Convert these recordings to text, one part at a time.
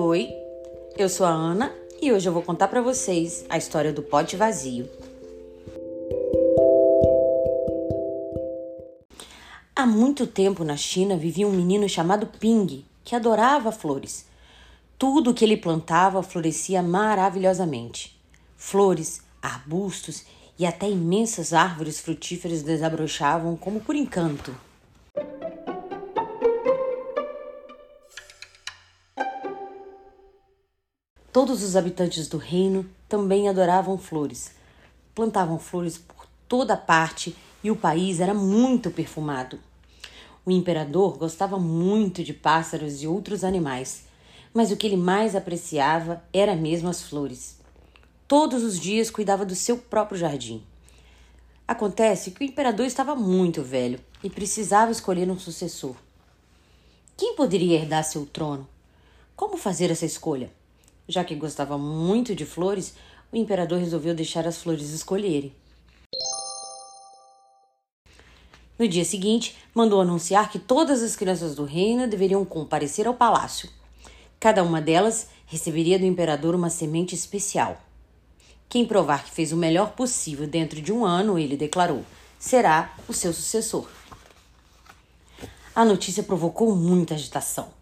Oi, eu sou a Ana e hoje eu vou contar para vocês a história do pote vazio. Há muito tempo na China vivia um menino chamado Ping, que adorava flores. Tudo que ele plantava florescia maravilhosamente. Flores, arbustos e até imensas árvores frutíferas desabrochavam como por encanto. Todos os habitantes do reino também adoravam flores. Plantavam flores por toda parte e o país era muito perfumado. O imperador gostava muito de pássaros e outros animais, mas o que ele mais apreciava era mesmo as flores. Todos os dias cuidava do seu próprio jardim. Acontece que o imperador estava muito velho e precisava escolher um sucessor. Quem poderia herdar seu trono? Como fazer essa escolha? Já que gostava muito de flores, o imperador resolveu deixar as flores escolherem. No dia seguinte, mandou anunciar que todas as crianças do reino deveriam comparecer ao palácio. Cada uma delas receberia do imperador uma semente especial. Quem provar que fez o melhor possível dentro de um ano, ele declarou, será o seu sucessor. A notícia provocou muita agitação.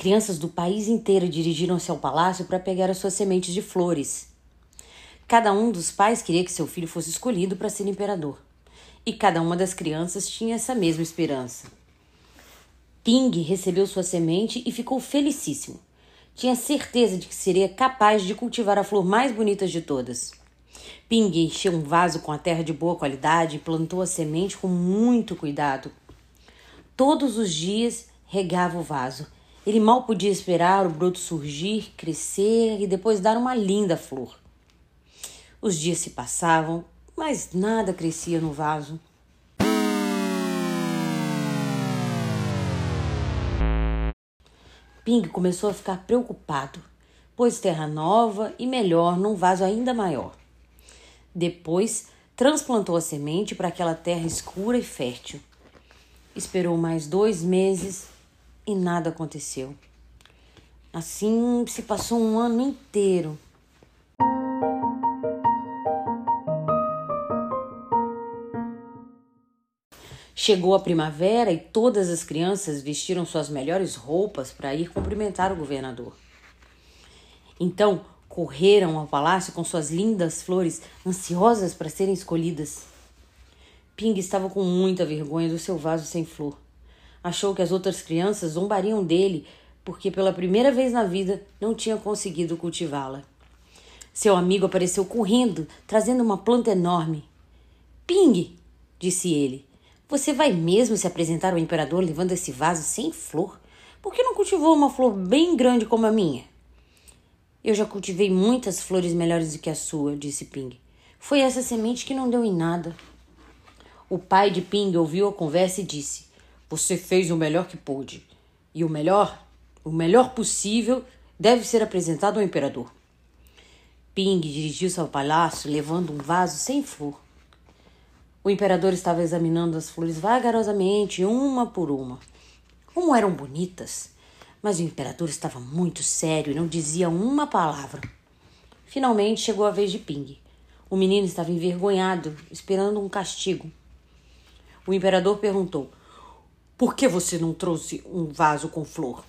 Crianças do país inteiro dirigiram-se ao palácio para pegar as suas sementes de flores. Cada um dos pais queria que seu filho fosse escolhido para ser imperador. E cada uma das crianças tinha essa mesma esperança. Ping recebeu sua semente e ficou felicíssimo. Tinha certeza de que seria capaz de cultivar a flor mais bonita de todas. Ping encheu um vaso com a terra de boa qualidade e plantou a semente com muito cuidado. Todos os dias regava o vaso ele mal podia esperar o broto surgir, crescer e depois dar uma linda flor. Os dias se passavam, mas nada crescia no vaso. Ping começou a ficar preocupado, pôs terra nova e melhor num vaso ainda maior. Depois, transplantou a semente para aquela terra escura e fértil. Esperou mais dois meses e nada aconteceu. Assim se passou um ano inteiro. Chegou a primavera e todas as crianças vestiram suas melhores roupas para ir cumprimentar o governador. Então correram ao palácio com suas lindas flores, ansiosas para serem escolhidas. Ping estava com muita vergonha do seu vaso sem flor. Achou que as outras crianças zombariam dele porque pela primeira vez na vida não tinha conseguido cultivá-la. Seu amigo apareceu correndo, trazendo uma planta enorme. Ping, disse ele, você vai mesmo se apresentar ao imperador levando esse vaso sem flor? Por que não cultivou uma flor bem grande como a minha? Eu já cultivei muitas flores melhores do que a sua, disse Ping. Foi essa semente que não deu em nada. O pai de Ping ouviu a conversa e disse: você fez o melhor que pôde. E o melhor, o melhor possível, deve ser apresentado ao imperador. Ping dirigiu-se ao palácio levando um vaso sem flor. O imperador estava examinando as flores vagarosamente, uma por uma. Como eram bonitas! Mas o imperador estava muito sério e não dizia uma palavra. Finalmente chegou a vez de Ping. O menino estava envergonhado, esperando um castigo. O imperador perguntou: por que você não trouxe um vaso com flor?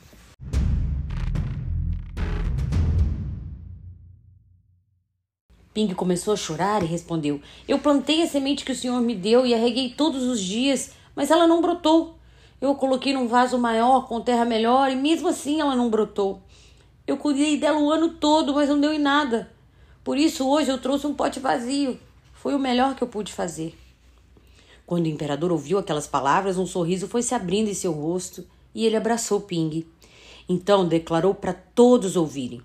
Ping começou a chorar e respondeu: Eu plantei a semente que o senhor me deu e a reguei todos os dias, mas ela não brotou. Eu a coloquei num vaso maior, com terra melhor, e mesmo assim ela não brotou. Eu cuidei dela o ano todo, mas não deu em nada. Por isso hoje eu trouxe um pote vazio. Foi o melhor que eu pude fazer. Quando o imperador ouviu aquelas palavras, um sorriso foi se abrindo em seu rosto e ele abraçou Ping. Então declarou para todos ouvirem: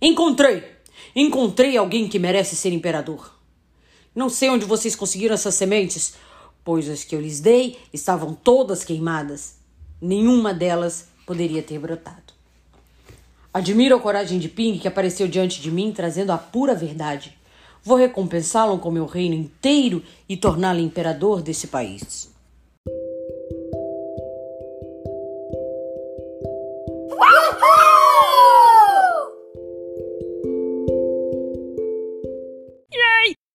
Encontrei! Encontrei alguém que merece ser imperador. Não sei onde vocês conseguiram essas sementes, pois as que eu lhes dei estavam todas queimadas. Nenhuma delas poderia ter brotado. Admiro a coragem de Ping que apareceu diante de mim trazendo a pura verdade. Vou recompensá-lo com meu reino inteiro e torná-lo imperador desse país.